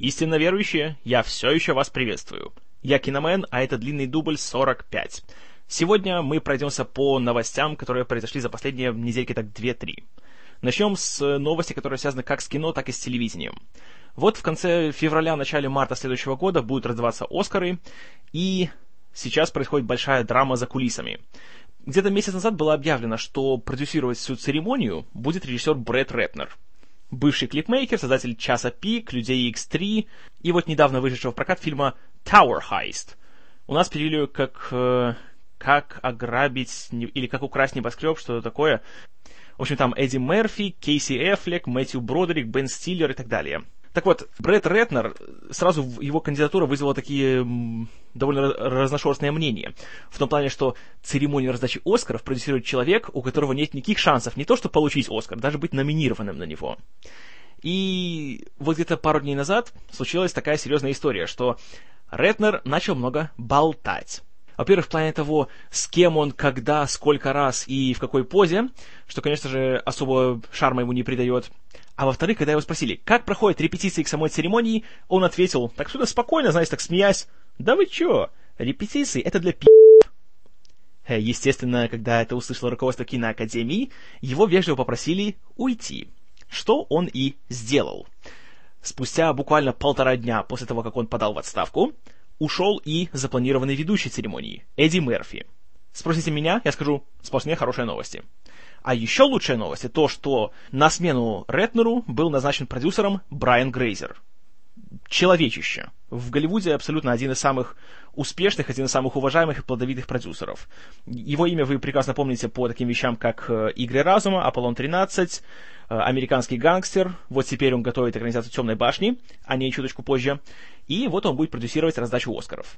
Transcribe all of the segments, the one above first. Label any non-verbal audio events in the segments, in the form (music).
Истинно верующие, я все еще вас приветствую. Я Киномен, а это длинный дубль 45. Сегодня мы пройдемся по новостям, которые произошли за последние недельки так 2-3. Начнем с новости, которые связаны как с кино, так и с телевидением. Вот в конце февраля, начале марта следующего года будут раздаваться Оскары, и сейчас происходит большая драма за кулисами. Где-то месяц назад было объявлено, что продюсировать всю церемонию будет режиссер Брэд Рэпнер – бывший клипмейкер, создатель «Часа пик», «Людей X3» и вот недавно вышедшего в прокат фильма «Tower Heist». У нас перевели как э, «Как ограбить» или «Как украсть небоскреб», что-то такое. В общем, там Эдди Мерфи, Кейси Эффлек, Мэтью Бродерик, Бен Стиллер и так далее. Так вот, Брэд Ретнер, сразу его кандидатура вызвала такие довольно разношерстные мнения. В том плане, что церемонию раздачи Оскаров продюсирует человек, у которого нет никаких шансов не то, что получить Оскар, даже быть номинированным на него. И вот где-то пару дней назад случилась такая серьезная история, что Ретнер начал много болтать. Во-первых, в плане того, с кем он, когда, сколько раз и в какой позе, что, конечно же, особо шарма ему не придает. А во-вторых, когда его спросили, как проходят репетиции к самой церемонии, он ответил, так что спокойно, знаете, так смеясь, да вы чё, репетиции это для пи***. Э, естественно, когда это услышало руководство киноакадемии, его вежливо попросили уйти, что он и сделал. Спустя буквально полтора дня после того, как он подал в отставку, ушел и запланированный ведущий церемонии, Эдди Мерфи. Спросите меня, я скажу, сплошные хорошие новости. А еще лучшая новость это то, что на смену Ретнеру был назначен продюсером Брайан Грейзер. Человечище. В Голливуде абсолютно один из самых успешных, один из самых уважаемых и плодовитых продюсеров. Его имя вы прекрасно помните по таким вещам, как э, «Игры разума», «Аполлон-13», э, «Американский гангстер». Вот теперь он готовит экранизацию «Темной башни», а не чуточку позже. И вот он будет продюсировать раздачу «Оскаров».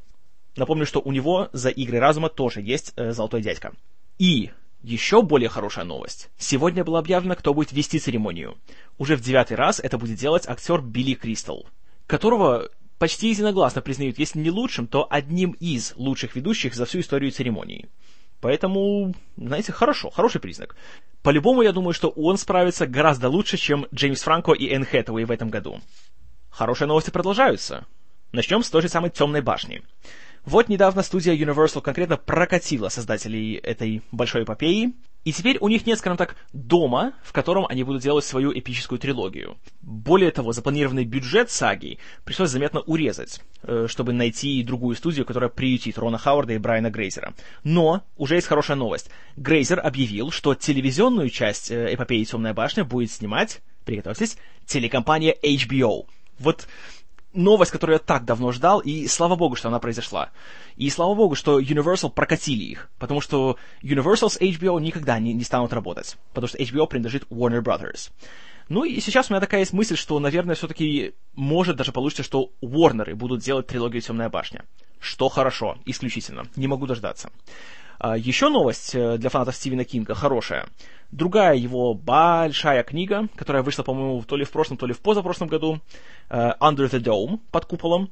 Напомню, что у него за «Игры разума» тоже есть э, «Золотой дядька». И еще более хорошая новость. Сегодня было объявлено, кто будет вести церемонию. Уже в девятый раз это будет делать актер Билли Кристал, которого почти единогласно признают, если не лучшим, то одним из лучших ведущих за всю историю церемонии. Поэтому, знаете, хорошо, хороший признак. По-любому, я думаю, что он справится гораздо лучше, чем Джеймс Франко и Энн Хэтэуэй в этом году. Хорошие новости продолжаются. Начнем с той же самой «Темной башни». Вот недавно студия Universal конкретно прокатила создателей этой большой эпопеи, и теперь у них нет, скажем так, дома, в котором они будут делать свою эпическую трилогию. Более того, запланированный бюджет саги пришлось заметно урезать, э, чтобы найти другую студию, которая приютит Рона Хауарда и Брайана Грейзера. Но уже есть хорошая новость. Грейзер объявил, что телевизионную часть э, эпопеи «Темная башня» будет снимать, приготовьтесь, телекомпания HBO. Вот новость, которую я так давно ждал, и слава богу, что она произошла. И слава богу, что Universal прокатили их, потому что Universal с HBO никогда не, не станут работать, потому что HBO принадлежит Warner Brothers. Ну и сейчас у меня такая есть мысль, что, наверное, все-таки может даже получиться, что Warner будут делать трилогию «Темная башня». Что хорошо, исключительно. Не могу дождаться. А, еще новость э, для фанатов Стивена Кинга хорошая. Другая его большая книга, которая вышла, по-моему, то ли в прошлом, то ли в позапрошлом году, э, Under the Dome, под куполом,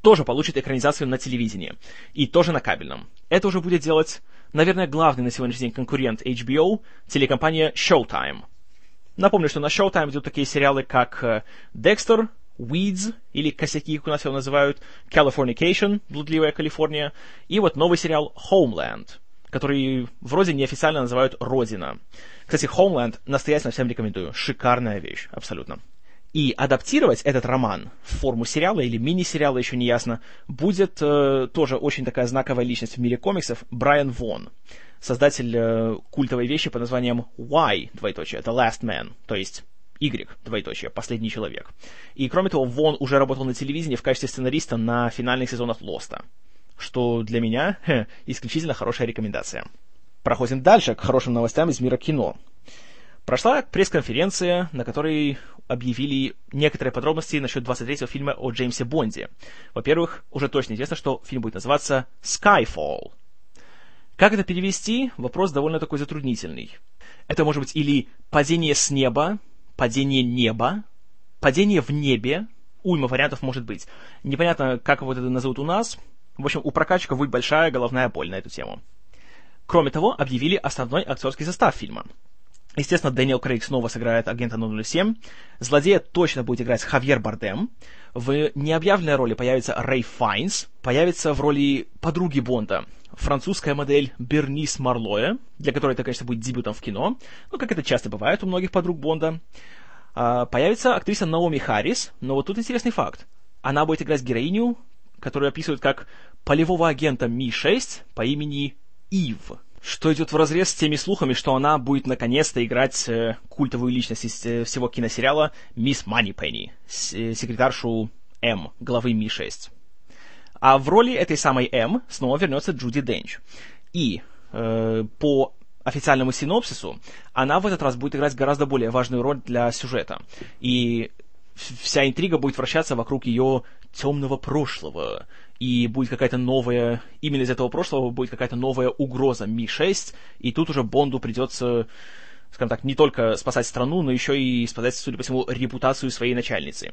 тоже получит экранизацию на телевидении. И тоже на кабельном. Это уже будет делать, наверное, главный на сегодняшний день конкурент HBO, телекомпания Showtime. Напомню, что на Showtime идут такие сериалы, как Dexter, э, Weeds, или косяки, как у нас его называют, Californication, блудливая Калифорния, и вот новый сериал Homeland, который вроде неофициально называют Родина. Кстати, Homeland настоятельно всем рекомендую. Шикарная вещь, абсолютно. И адаптировать этот роман в форму сериала или мини-сериала, еще не ясно, будет э, тоже очень такая знаковая личность в мире комиксов Брайан Вон, создатель э, культовой вещи под названием Y, двоеточие, The Last Man, то есть Y, двоеточие, последний человек. И кроме того, Вон уже работал на телевидении в качестве сценариста на финальных сезонах Лоста, что для меня хе, (laughs) исключительно хорошая рекомендация. Проходим дальше к хорошим новостям из мира кино. Прошла пресс-конференция, на которой объявили некоторые подробности насчет 23-го фильма о Джеймсе Бонде. Во-первых, уже точно известно, что фильм будет называться Skyfall. Как это перевести? Вопрос довольно такой затруднительный. Это может быть или «падение с неба», падение неба, падение в небе, уйма вариантов может быть. Непонятно, как вот это назовут у нас. В общем, у прокачка будет большая головная боль на эту тему. Кроме того, объявили основной актерский состав фильма. Естественно, Дэниел Крейг снова сыграет агента 007. Злодея точно будет играть Хавьер Бардем. В необъявленной роли появится Рэй Файнс. Появится в роли подруги Бонда французская модель Бернис Марлоя, для которой это, конечно, будет дебютом в кино, ну, как это часто бывает у многих подруг Бонда. А, появится актриса Наоми Харрис, но вот тут интересный факт. Она будет играть героиню, которую описывают как полевого агента Ми-6 по имени Ив что идет в разрез с теми слухами, что она будет наконец-то играть э, культовую личность из э, всего киносериала Мисс Манипенни, э, секретаршу М, главы Ми-6. А в роли этой самой М снова вернется Джуди Денч. И э, по официальному синопсису она в этот раз будет играть гораздо более важную роль для сюжета. И вся интрига будет вращаться вокруг ее темного прошлого, и будет какая-то новая, именно из этого прошлого будет какая-то новая угроза Ми-6, и тут уже Бонду придется, скажем так, не только спасать страну, но еще и спасать, судя по всему, репутацию своей начальницы.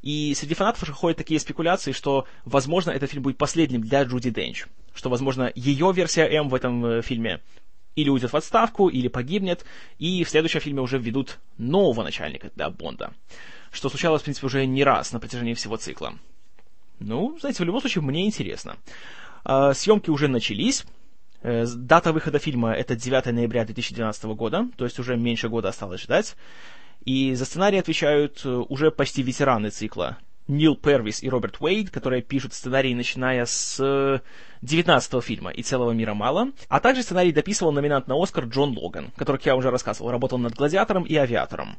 И среди фанатов уже ходят такие спекуляции, что, возможно, этот фильм будет последним для Джуди Денч, что, возможно, ее версия М в этом э, фильме или уйдет в отставку, или погибнет, и в следующем фильме уже введут нового начальника для Бонда, что случалось, в принципе, уже не раз на протяжении всего цикла. Ну, знаете, в любом случае, мне интересно. А, съемки уже начались. Э, дата выхода фильма это 9 ноября 2012 года, то есть уже меньше года осталось ждать. И за сценарий отвечают э, уже почти ветераны цикла. Нил Первис и Роберт Уэйд, которые пишут сценарий, начиная с 19 фильма «И целого мира мало», а также сценарий дописывал номинант на Оскар Джон Логан, который, как я уже рассказывал, работал над «Гладиатором» и «Авиатором».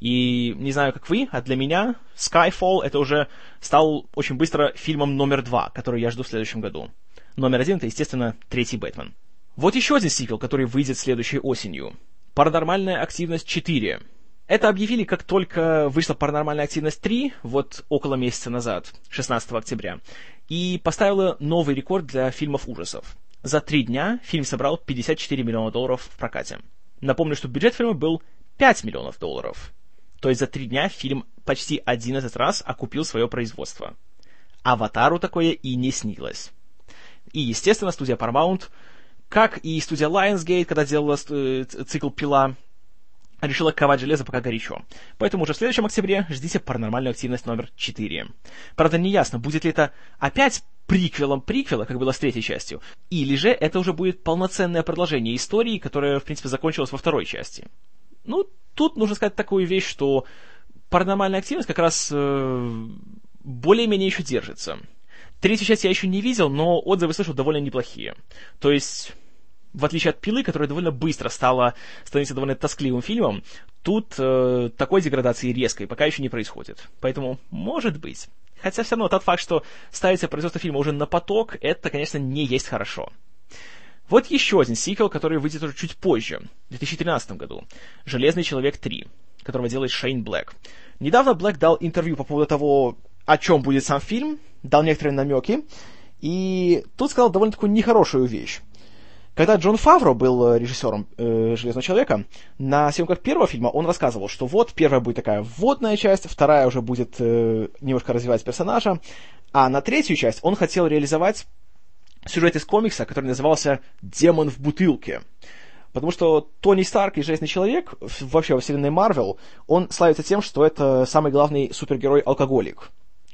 И не знаю, как вы, а для меня Skyfall это уже стал очень быстро фильмом номер два, который я жду в следующем году. Номер один это, естественно, третий Бэтмен. Вот еще один сиквел, который выйдет следующей осенью. Паранормальная активность 4. Это объявили, как только вышла «Паранормальная активность 3», вот около месяца назад, 16 октября, и поставила новый рекорд для фильмов ужасов. За три дня фильм собрал 54 миллиона долларов в прокате. Напомню, что бюджет фильма был 5 миллионов долларов. То есть за три дня фильм почти 11 раз окупил свое производство. «Аватару» такое и не снилось. И, естественно, студия Paramount, как и студия Lionsgate, когда делала э, цикл «Пила», решила ковать железо пока горячо. Поэтому уже в следующем октябре ждите паранормальную активность номер 4. Правда, не ясно, будет ли это опять приквелом приквела, как было с третьей частью, или же это уже будет полноценное продолжение истории, которая, в принципе, закончилась во второй части. Ну, тут нужно сказать такую вещь, что паранормальная активность как раз э, более-менее еще держится. Третью часть я еще не видел, но отзывы слышал довольно неплохие. То есть, в отличие от «Пилы», которая довольно быстро стала становиться довольно тоскливым фильмом, тут э, такой деградации резкой пока еще не происходит. Поэтому, может быть. Хотя все равно тот факт, что ставится производство фильма уже на поток, это, конечно, не есть хорошо. Вот еще один сиквел, который выйдет уже чуть позже, в 2013 году. «Железный человек 3», которого делает Шейн Блэк. Недавно Блэк дал интервью по поводу того, о чем будет сам фильм, дал некоторые намеки, и тут сказал довольно такую нехорошую вещь. Когда Джон Фавро был э, режиссером э, «Железного человека», на съемках первого фильма он рассказывал, что вот первая будет такая вводная часть, вторая уже будет э, немножко развивать персонажа, а на третью часть он хотел реализовать сюжет из комикса, который назывался «Демон в бутылке». Потому что Тони Старк и Железный Человек, вообще во вселенной Марвел, он славится тем, что это самый главный супергерой-алкоголик.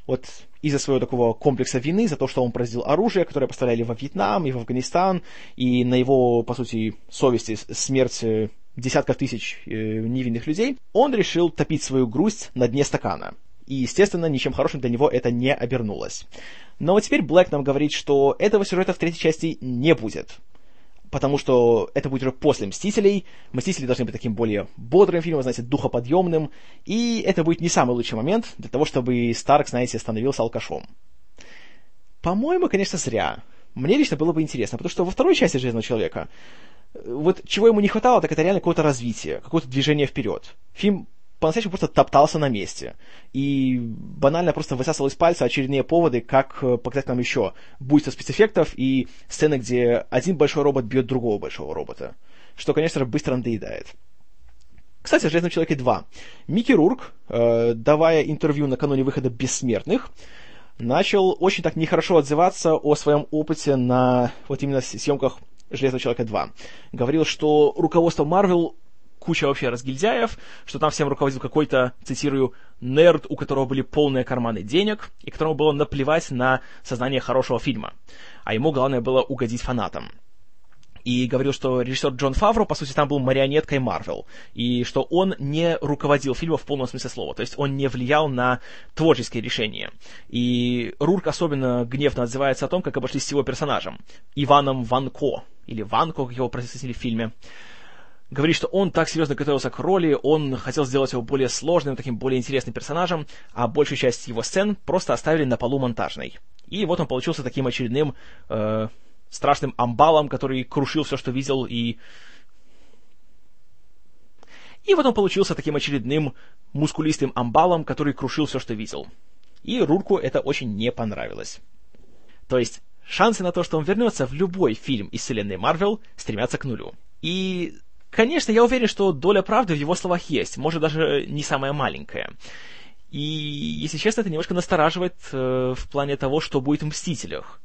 Вот из-за своего такого комплекса вины, за то, что он произвел оружие, которое поставляли во Вьетнам и в Афганистан, и на его, по сути, совести смерть э, десятков тысяч э, невинных людей, он решил топить свою грусть на дне стакана. И, естественно, ничем хорошим для него это не обернулось. Но вот теперь Блэк нам говорит, что этого сюжета в третьей части не будет. Потому что это будет уже после «Мстителей». «Мстители» должны быть таким более бодрым фильмом, знаете, духоподъемным. И это будет не самый лучший момент для того, чтобы Старк, знаете, становился алкашом. По-моему, конечно, зря. Мне лично было бы интересно, потому что во второй части «Железного человека» вот чего ему не хватало, так это реально какого-то развития, какого-то движения вперед. Фильм по-настоящему просто топтался на месте. И банально просто высасывал из пальца очередные поводы, как э, показать нам еще буйство спецэффектов и сцены, где один большой робот бьет другого большого робота. Что, конечно же, быстро надоедает. Кстати, о «Железном человеке 2». Микки Рурк, э, давая интервью накануне выхода «Бессмертных», начал очень так нехорошо отзываться о своем опыте на вот именно съемках «Железного человека 2». Говорил, что руководство Марвел куча вообще разгильдяев, что там всем руководил какой-то, цитирую, нерд, у которого были полные карманы денег, и которому было наплевать на создание хорошего фильма. А ему главное было угодить фанатам и говорил, что режиссер Джон Фавро, по сути, там был марионеткой Марвел, и что он не руководил фильмом в полном смысле слова, то есть он не влиял на творческие решения. И Рурк особенно гневно отзывается о том, как обошлись с его персонажем, Иваном Ванко, или Ванко, как его произносили в фильме. Говорит, что он так серьезно готовился к роли, он хотел сделать его более сложным, таким более интересным персонажем, а большую часть его сцен просто оставили на полу монтажной. И вот он получился таким очередным э, страшным амбалом, который крушил все, что видел, и... И вот он получился таким очередным мускулистым амбалом, который крушил все, что видел. И Рурку это очень не понравилось. То есть, шансы на то, что он вернется в любой фильм из вселенной Марвел, стремятся к нулю. И, конечно, я уверен, что доля правды в его словах есть, может, даже не самая маленькая. И, если честно, это немножко настораживает э, в плане того, что будет в «Мстителях».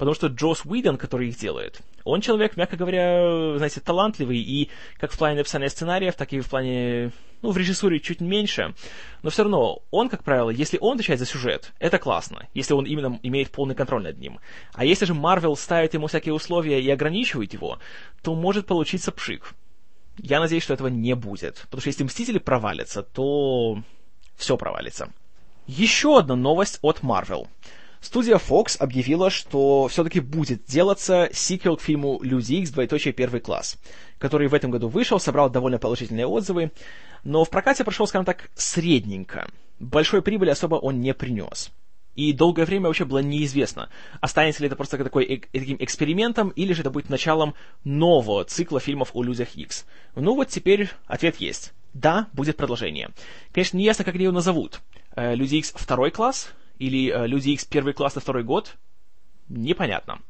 Потому что Джос Уидон, который их делает, он человек, мягко говоря, знаете, талантливый, и как в плане написания сценариев, так и в плане, ну, в режиссуре чуть меньше. Но все равно, он, как правило, если он отвечает за сюжет, это классно, если он именно имеет полный контроль над ним. А если же Марвел ставит ему всякие условия и ограничивает его, то может получиться пшик. Я надеюсь, что этого не будет. Потому что если Мстители провалятся, то все провалится. Еще одна новость от Marvel. Студия Fox объявила, что все-таки будет делаться сиквел к фильму «Люди Икс. Двоеточие. Первый класс», который в этом году вышел, собрал довольно положительные отзывы, но в прокате прошел, скажем так, средненько. Большой прибыли особо он не принес. И долгое время вообще было неизвестно, останется ли это просто такой э- таким экспериментом, или же это будет началом нового цикла фильмов о Людях Икс. Ну вот теперь ответ есть. Да, будет продолжение. Конечно, не ясно, как его назовут. Э, Люди Икс второй класс, или э, Люди Икс первый класс на второй год, непонятно.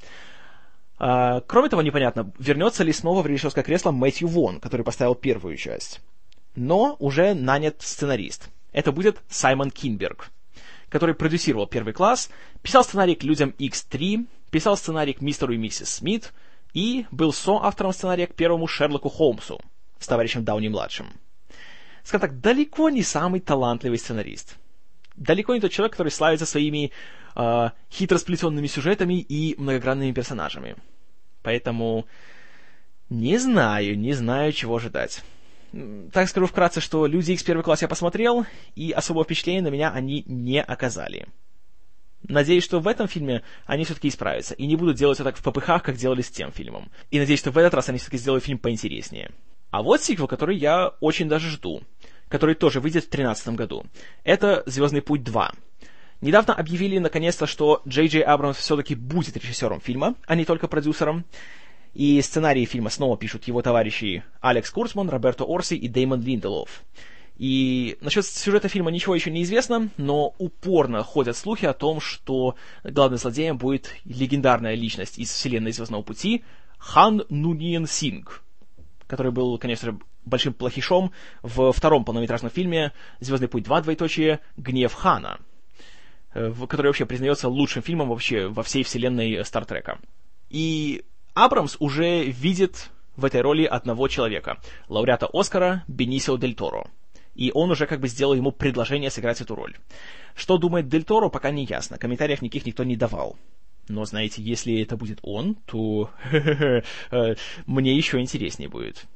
А, кроме того, непонятно, вернется ли снова в режиссерское кресло Мэтью Вон, который поставил первую часть. Но уже нанят сценарист. Это будет Саймон Кинберг, который продюсировал первый класс, писал сценарий к Людям X3, писал сценарий к Мистеру и Миссис Смит и был соавтором сценария к первому Шерлоку Холмсу с товарищем Дауни-младшим. Скажем так, далеко не самый талантливый сценарист далеко не тот человек, который славится своими э, хитро сплетенными сюжетами и многогранными персонажами. Поэтому не знаю, не знаю, чего ожидать. Так скажу вкратце, что «Люди X первый класс» я посмотрел, и особого впечатления на меня они не оказали. Надеюсь, что в этом фильме они все-таки исправятся, и не будут делать все так в попыхах, как делали с тем фильмом. И надеюсь, что в этот раз они все-таки сделают фильм поинтереснее. А вот сиквел, который я очень даже жду который тоже выйдет в 2013 году. Это «Звездный путь 2». Недавно объявили наконец-то, что Джей Джей Абрамс все-таки будет режиссером фильма, а не только продюсером. И сценарии фильма снова пишут его товарищи Алекс Курцман, Роберто Орси и Деймон Линделов. И насчет сюжета фильма ничего еще не известно, но упорно ходят слухи о том, что главным злодеем будет легендарная личность из вселенной Звездного пути Хан Нуниен Синг, который был, конечно же, большим плохишом в втором полнометражном фильме «Звездный путь 2. Двоеточие. Гнев Хана», э, который вообще признается лучшим фильмом вообще во всей вселенной Стартрека. И Абрамс уже видит в этой роли одного человека, лауреата Оскара Бенисио Дель Торо. И он уже как бы сделал ему предложение сыграть эту роль. Что думает Дель Торо, пока не ясно. Комментариев никаких никто не давал. Но, знаете, если это будет он, то (laughs) э, мне еще интереснее будет.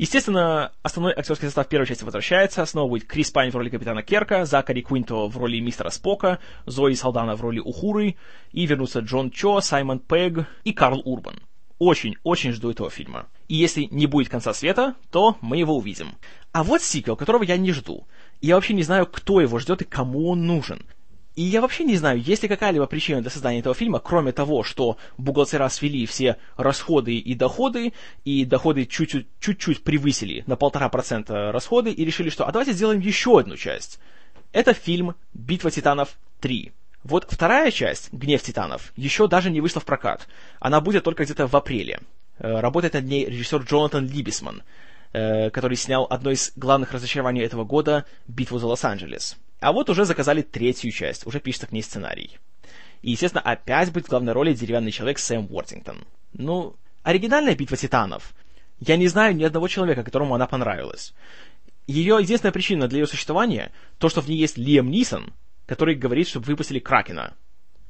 Естественно, основной актерский состав первой части возвращается. Снова будет Крис Пайн в роли капитана Керка, Закари Куинто в роли мистера Спока, Зои Салдана в роли Ухуры, и вернутся Джон Чо, Саймон Пегг и Карл Урбан. Очень-очень жду этого фильма. И если не будет конца света, то мы его увидим. А вот сиквел, которого я не жду. Я вообще не знаю, кто его ждет и кому он нужен. И я вообще не знаю, есть ли какая-либо причина для создания этого фильма, кроме того, что бухгалтера свели все расходы и доходы, и доходы чуть-чуть, превысили на полтора процента расходы, и решили, что а давайте сделаем еще одну часть. Это фильм «Битва титанов 3». Вот вторая часть, «Гнев титанов», еще даже не вышла в прокат. Она будет только где-то в апреле. Э, работает над ней режиссер Джонатан Либисман, э, который снял одно из главных разочарований этого года «Битву за Лос-Анджелес». А вот уже заказали третью часть, уже пишется к ней сценарий. И, естественно, опять будет в главной роли деревянный человек Сэм Уортингтон. Ну, оригинальная битва титанов. Я не знаю ни одного человека, которому она понравилась. Ее единственная причина для ее существования — то, что в ней есть Лиам Нисон, который говорит, чтобы выпустили Кракена.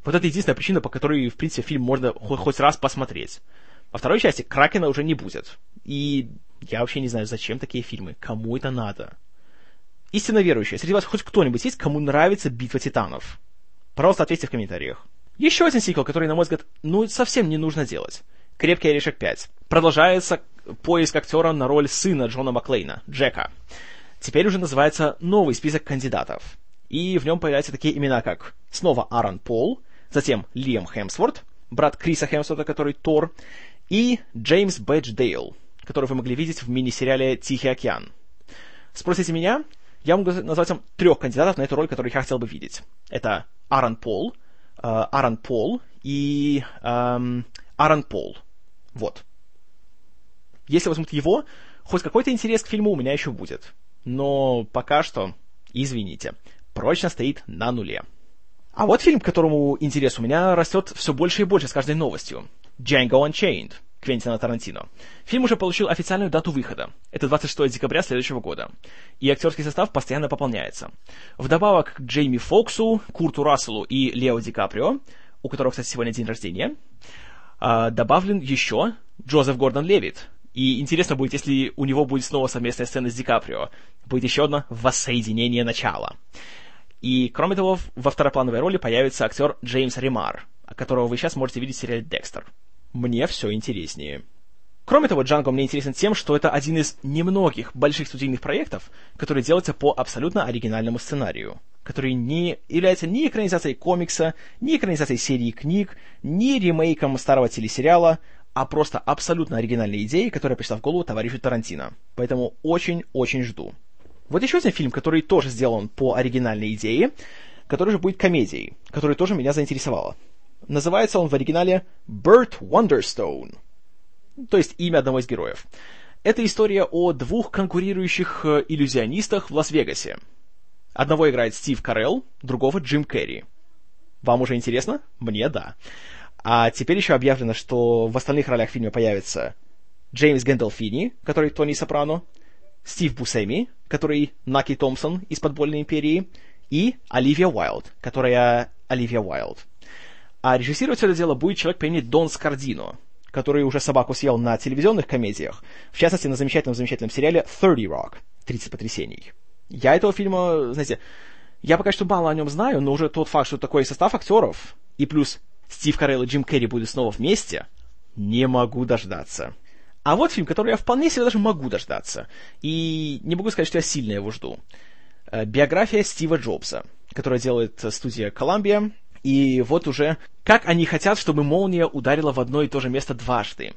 Вот это единственная причина, по которой, в принципе, фильм можно хоть, раз посмотреть. Во второй части Кракена уже не будет. И я вообще не знаю, зачем такие фильмы, кому это надо. Истинно верующие, среди вас хоть кто-нибудь есть, кому нравится Битва Титанов? Пожалуйста, ответьте в комментариях. Еще один сиквел, который, на мой взгляд, ну, совсем не нужно делать. «Крепкий орешек 5». Продолжается поиск актера на роль сына Джона Маклейна, Джека. Теперь уже называется новый список кандидатов. И в нем появляются такие имена, как снова Аарон Пол, затем Лиам Хемсворт, брат Криса Хемсворта, который Тор, и Джеймс Бэдж Дейл, которого вы могли видеть в мини-сериале «Тихий океан». Спросите меня, я могу назвать вам трех кандидатов на эту роль, которых я хотел бы видеть. Это Аарон Пол, э, Аарон Пол и эм, Аарон Пол. Вот. Если возьмут его, хоть какой-то интерес к фильму у меня еще будет. Но пока что, извините, прочно стоит на нуле. А вот фильм, к которому интерес у меня растет все больше и больше с каждой новостью. Django Unchained. Квентина Тарантино. Фильм уже получил официальную дату выхода. Это 26 декабря следующего года. И актерский состав постоянно пополняется. Вдобавок к Джейми Фоксу, Курту Расселу и Лео Ди Каприо, у которого, кстати, сегодня день рождения, а, добавлен еще Джозеф Гордон Левит. И интересно будет, если у него будет снова совместная сцена с Ди Каприо. Будет еще одно воссоединение начала. И, кроме того, во второплановой роли появится актер Джеймс Ремар, которого вы сейчас можете видеть в сериале «Декстер» мне все интереснее. Кроме того, Django мне интересен тем, что это один из немногих больших студийных проектов, который делается по абсолютно оригинальному сценарию, который не является ни экранизацией комикса, ни экранизацией серии книг, ни ремейком старого телесериала, а просто абсолютно оригинальной идеей, которая пришла в голову товарищу Тарантино. Поэтому очень-очень жду. Вот еще один фильм, который тоже сделан по оригинальной идее, который же будет комедией, который тоже меня заинтересовала. Называется он в оригинале Burt Wonderstone, то есть имя одного из героев. Это история о двух конкурирующих э, иллюзионистах в Лас-Вегасе. Одного играет Стив Карелл, другого Джим Керри. Вам уже интересно? Мне да. А теперь еще объявлено, что в остальных ролях в фильме появится Джеймс Гэндалфини, который Тони Сопрано, Стив Бусеми, который Наки Томпсон из «Подпольной империи», и Оливия Уайлд, которая Оливия Уайлд. А режиссировать это дело будет человек по имени Дон Скардино, который уже собаку съел на телевизионных комедиях, в частности, на замечательном-замечательном сериале «30 Rock» «30 потрясений». Я этого фильма, знаете, я пока что мало о нем знаю, но уже тот факт, что такой состав актеров, и плюс Стив Карелл и Джим Керри будут снова вместе, не могу дождаться. А вот фильм, который я вполне себе даже могу дождаться. И не могу сказать, что я сильно его жду. Э, биография Стива Джобса, которая делает студия Columbia, и вот уже как они хотят, чтобы молния ударила в одно и то же место дважды.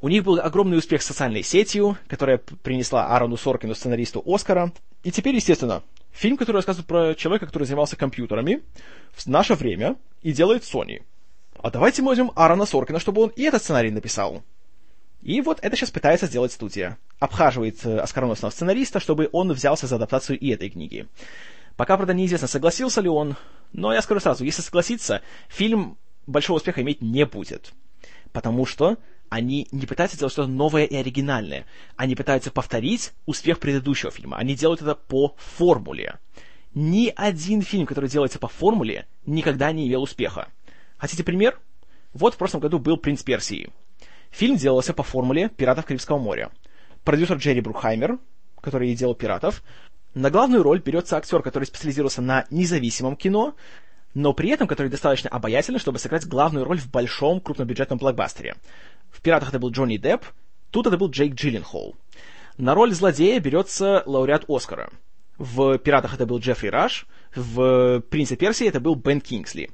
У них был огромный успех с социальной сетью, которая принесла Аарону Соркину, сценаристу Оскара. И теперь, естественно, фильм, который рассказывает про человека, который занимался компьютерами в наше время и делает Sony. А давайте мы возьмем Аарона Соркина, чтобы он и этот сценарий написал. И вот это сейчас пытается сделать студия. Обхаживает э, оскароносного сценариста, чтобы он взялся за адаптацию и этой книги. Пока, правда, неизвестно, согласился ли он, но я скажу сразу, если согласится, фильм большого успеха иметь не будет. Потому что они не пытаются сделать что-то новое и оригинальное. Они пытаются повторить успех предыдущего фильма. Они делают это по формуле. Ни один фильм, который делается по формуле, никогда не имел успеха. Хотите пример? Вот в прошлом году был «Принц Персии». Фильм делался по формуле «Пиратов Карибского моря». Продюсер Джерри Брукхаймер, который делал «Пиратов», на главную роль берется актер, который специализировался на независимом кино, но при этом который достаточно обаятельный, чтобы сыграть главную роль в большом крупнобюджетном блокбастере. В «Пиратах» это был Джонни Депп, тут это был Джейк Джилленхол. На роль злодея берется лауреат Оскара. В «Пиратах» это был Джеффри Раш, в «Принце Персии» это был Бен Кингсли.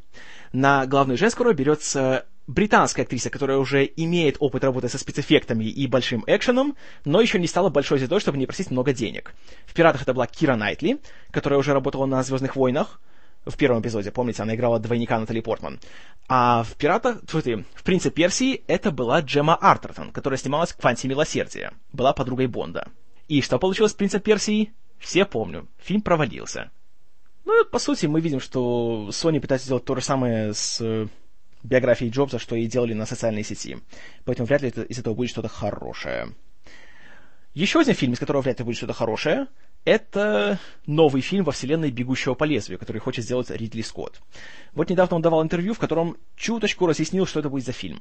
На главную женскую роль берется британская актриса, которая уже имеет опыт работы со спецэффектами и большим экшеном, но еще не стала большой звездой, чтобы не просить много денег. В «Пиратах» это была Кира Найтли, которая уже работала на «Звездных войнах», в первом эпизоде, помните, она играла двойника Натали Портман. А в «Пиратах», смотри, в «Принце Персии» это была Джема Артертон, которая снималась в «Кванте милосердия», была подругой Бонда. И что получилось с «Принцем Персии»? Все помню. Фильм провалился. Ну и, по сути, мы видим, что Sony пытается сделать то же самое с биографии Джобса, что и делали на социальной сети. Поэтому вряд ли это, из этого будет что-то хорошее. Еще один фильм, из которого вряд ли будет что-то хорошее, это новый фильм во вселенной «Бегущего по лезвию», который хочет сделать Ридли Скотт. Вот недавно он давал интервью, в котором чуточку разъяснил, что это будет за фильм.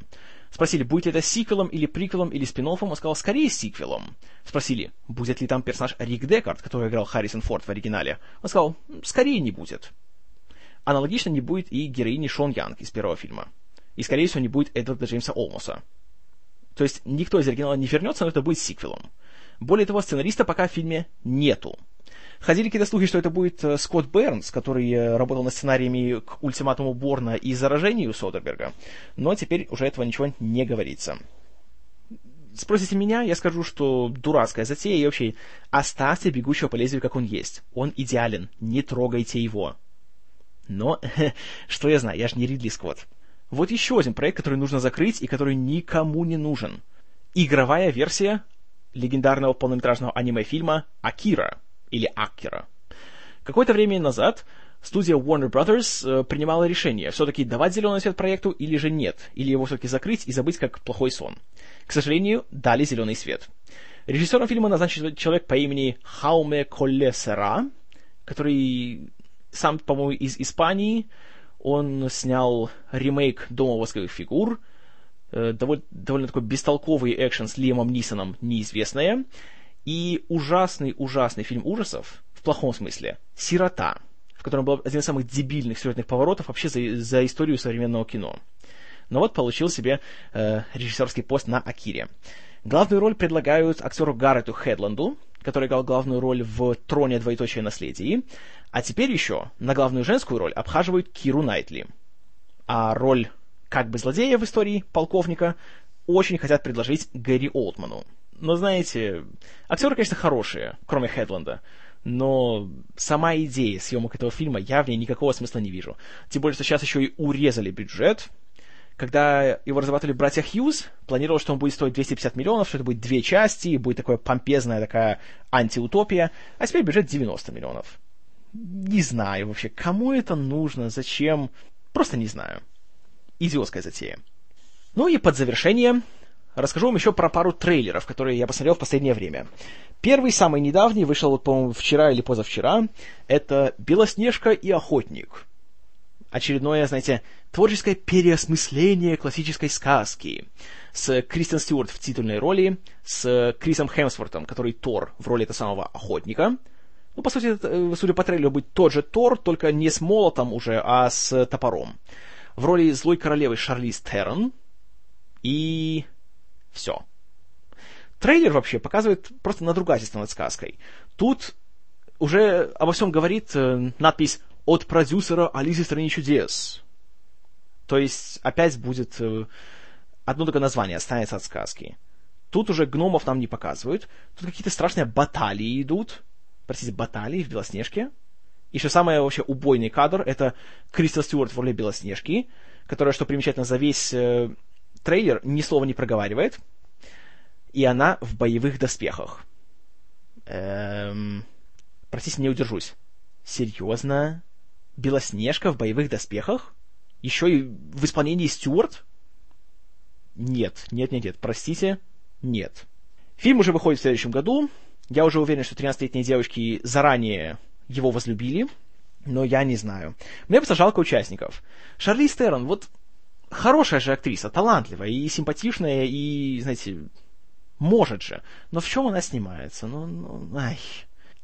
Спросили, будет ли это сиквелом или приквелом или спин Он сказал, скорее сиквелом. Спросили, будет ли там персонаж Рик Декард, который играл Харрисон Форд в оригинале. Он сказал, скорее не будет. Аналогично не будет и героини Шон Янг из первого фильма. И, скорее всего, не будет Эдварда Джеймса Олмоса. То есть никто из оригинала не вернется, но это будет сиквелом. Более того, сценариста пока в фильме нету. Ходили какие-то слухи, что это будет э, Скотт Бернс, который э, работал над сценариями к ультиматуму Борна и заражению Содерберга, но теперь уже этого ничего не говорится. Спросите меня, я скажу, что дурацкая затея, и вообще оставьте бегущего по лезвию, как он есть. Он идеален, не трогайте его. Но, (laughs) что я знаю, я же не Ридли Скотт. Вот еще один проект, который нужно закрыть и который никому не нужен. Игровая версия легендарного полнометражного аниме-фильма «Акира» или «Акира». Какое-то время назад студия Warner Brothers э, принимала решение, все-таки давать зеленый свет проекту или же нет, или его все-таки закрыть и забыть как плохой сон. К сожалению, дали зеленый свет. Режиссером фильма назначен человек по имени Хауме Коллесера, который сам, по-моему, из Испании. Он снял ремейк «Дома восковых фигур», Э, довольно, довольно такой бестолковый экшен с Лиамом Нисоном «Неизвестное», и ужасный-ужасный фильм ужасов, в плохом смысле, «Сирота», в котором был один из самых дебильных сюжетных поворотов вообще за, за историю современного кино. Но вот получил себе э, режиссерский пост на Акире. Главную роль предлагают актеру Гаррету Хедланду, который играл главную роль в «Троне двоеточие наследии», а теперь еще на главную женскую роль обхаживают Киру Найтли. А роль как бы злодея в истории полковника очень хотят предложить Гэри Олдману. Но знаете, актеры, конечно, хорошие, кроме Хедланда, но сама идея съемок этого фильма, я в ней никакого смысла не вижу. Тем более, что сейчас еще и урезали бюджет. Когда его разрабатывали братья Хьюз, планировалось, что он будет стоить 250 миллионов, что это будет две части, будет такая помпезная такая антиутопия, а теперь бюджет 90 миллионов. Не знаю вообще, кому это нужно, зачем, просто не знаю идиотская затея. Ну и под завершение расскажу вам еще про пару трейлеров, которые я посмотрел в последнее время. Первый, самый недавний, вышел, вот, по-моему, вчера или позавчера. Это «Белоснежка и охотник». Очередное, знаете, творческое переосмысление классической сказки. С Кристен Стюарт в титульной роли, с Крисом Хемсвортом, который Тор в роли этого самого охотника. Ну, по сути, э, судя по трейлеру, будет тот же Тор, только не с молотом уже, а с топором в роли злой королевы Шарлиз Террен. И все. Трейлер вообще показывает просто надругательство над сказкой. Тут уже обо всем говорит э, надпись «От продюсера Алисы в стране чудес». То есть опять будет э, одно только название останется от сказки. Тут уже гномов нам не показывают. Тут какие-то страшные баталии идут. Простите, баталии в Белоснежке. И что самое вообще убойный кадр, это Кристал Стюарт в роли Белоснежки, которая, что примечательно, за весь э, трейлер ни слова не проговаривает, и она в боевых доспехах. Эм, простите, не удержусь. Серьезно? Белоснежка в боевых доспехах? Еще и в исполнении Стюарт? Нет, нет, нет, нет, простите, нет. Фильм уже выходит в следующем году. Я уже уверен, что 13-летние девочки заранее его возлюбили, но я не знаю. Мне просто жалко участников. Шарли Стерон, вот хорошая же актриса, талантливая и симпатичная, и, знаете, может же. Но в чем она снимается? Ну, ну, ай.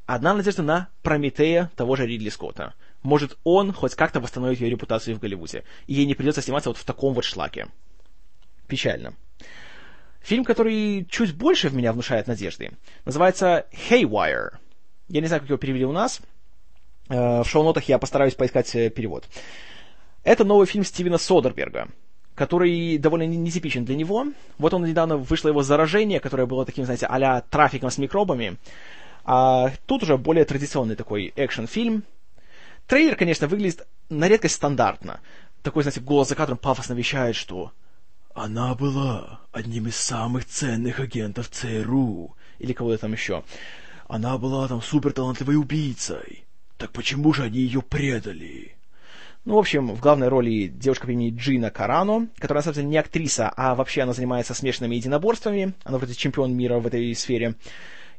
Одна надежда на Прометея того же Ридли Скотта. Может, он хоть как-то восстановит ее репутацию в Голливуде, и ей не придется сниматься вот в таком вот шлаке. Печально. Фильм, который чуть больше в меня внушает надежды, называется «Haywire». Я не знаю, как его перевели у нас. Э, в шоу-нотах я постараюсь поискать э, перевод. Это новый фильм Стивена Содерберга, который довольно нетипичен для него. Вот он недавно вышло его «Заражение», которое было таким, знаете, а трафиком с микробами. А тут уже более традиционный такой экшен-фильм. Трейлер, конечно, выглядит на редкость стандартно. Такой, знаете, голос за кадром пафосно вещает, что «Она была одним из самых ценных агентов ЦРУ» или кого-то там еще. Она была там супер талантливой убийцей. Так почему же они ее предали? Ну, в общем, в главной роли девушка по имени Джина Карано, которая, на самом деле, не актриса, а вообще она занимается смешанными единоборствами. Она вроде чемпион мира в этой сфере.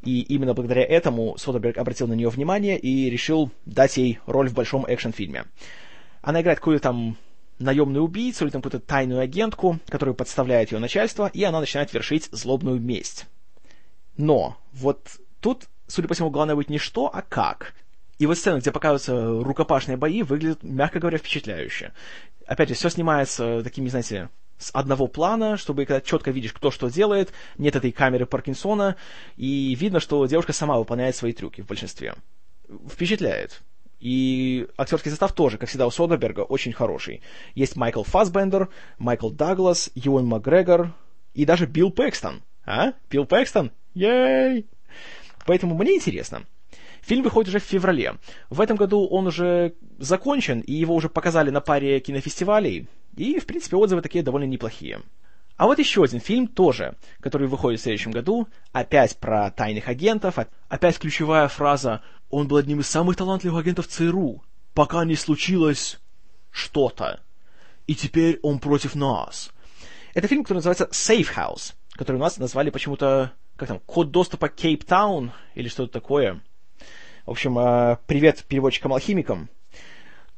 И именно благодаря этому Содерберг обратил на нее внимание и решил дать ей роль в большом экшн-фильме. Она играет какую-то там наемную убийцу или там какую-то тайную агентку, которую подставляет ее начальство, и она начинает вершить злобную месть. Но вот тут, судя по всему, главное быть не что, а как. И вот сцена, где показываются рукопашные бои, выглядит, мягко говоря, впечатляюще. Опять же, все снимается такими, знаете, с одного плана, чтобы когда четко видишь, кто что делает, нет этой камеры Паркинсона, и видно, что девушка сама выполняет свои трюки в большинстве. Впечатляет. И актерский состав тоже, как всегда у Содерберга, очень хороший. Есть Майкл Фассбендер, Майкл Даглас, Юэн Макгрегор и даже Билл Пэкстон. А? Билл Пэкстон? Ей! Поэтому мне интересно. Фильм выходит уже в феврале. В этом году он уже закончен, и его уже показали на паре кинофестивалей. И, в принципе, отзывы такие довольно неплохие. А вот еще один фильм тоже, который выходит в следующем году, опять про тайных агентов, опять ключевая фраза «Он был одним из самых талантливых агентов ЦРУ, пока не случилось что-то. И теперь он против нас». Это фильм, который называется «Safe House», который у нас назвали почему-то, как там, «Код доступа Кейптаун» или что-то такое. В общем, э, привет переводчикам-алхимикам.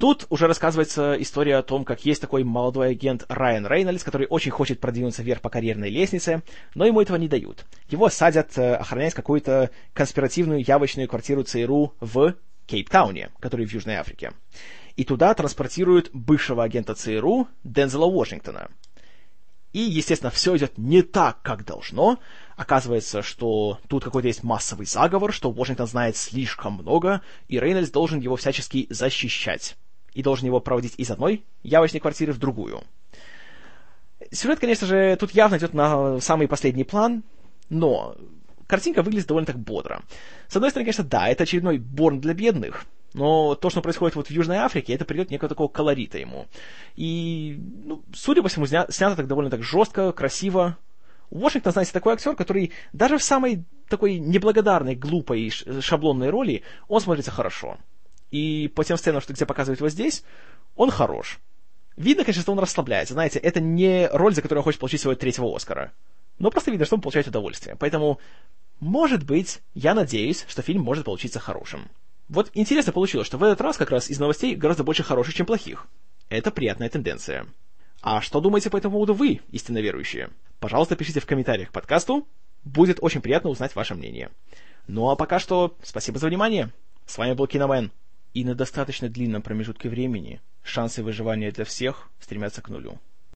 Тут уже рассказывается история о том, как есть такой молодой агент Райан Рейнольдс, который очень хочет продвинуться вверх по карьерной лестнице, но ему этого не дают. Его садят э, охранять какую-то конспиративную явочную квартиру ЦРУ в Кейптауне, который в Южной Африке. И туда транспортируют бывшего агента ЦРУ Дензела Уошингтона. И, естественно, все идет не так, как должно. Оказывается, что тут какой-то есть массовый заговор, что Вашингтон знает слишком много, и Рейнольдс должен его всячески защищать и должен его проводить из одной явочной квартиры в другую. Сюжет, конечно же, тут явно идет на самый последний план, но картинка выглядит довольно так бодро. С одной стороны, конечно, да, это очередной Борн для бедных, но то, что происходит вот в Южной Африке, это придет некого такого колорита ему. И, ну, судя по всему, снято так довольно так жестко, красиво. Вашингтон, знаете, такой актер, который даже в самой такой неблагодарной, глупой, шаблонной роли, он смотрится хорошо. И по тем сценам, что где показывают его здесь, он хорош. Видно, конечно, что он расслабляется. Знаете, это не роль, за которую он хочет получить своего третьего Оскара. Но просто видно, что он получает удовольствие. Поэтому, может быть, я надеюсь, что фильм может получиться хорошим. Вот интересно получилось, что в этот раз как раз из новостей гораздо больше хороших, чем плохих. Это приятная тенденция. А что думаете по этому поводу вы, истинно верующие? Пожалуйста, пишите в комментариях к подкасту. Будет очень приятно узнать ваше мнение. Ну а пока что, спасибо за внимание. С вами был Киномен и на достаточно длинном промежутке времени шансы выживания для всех стремятся к нулю.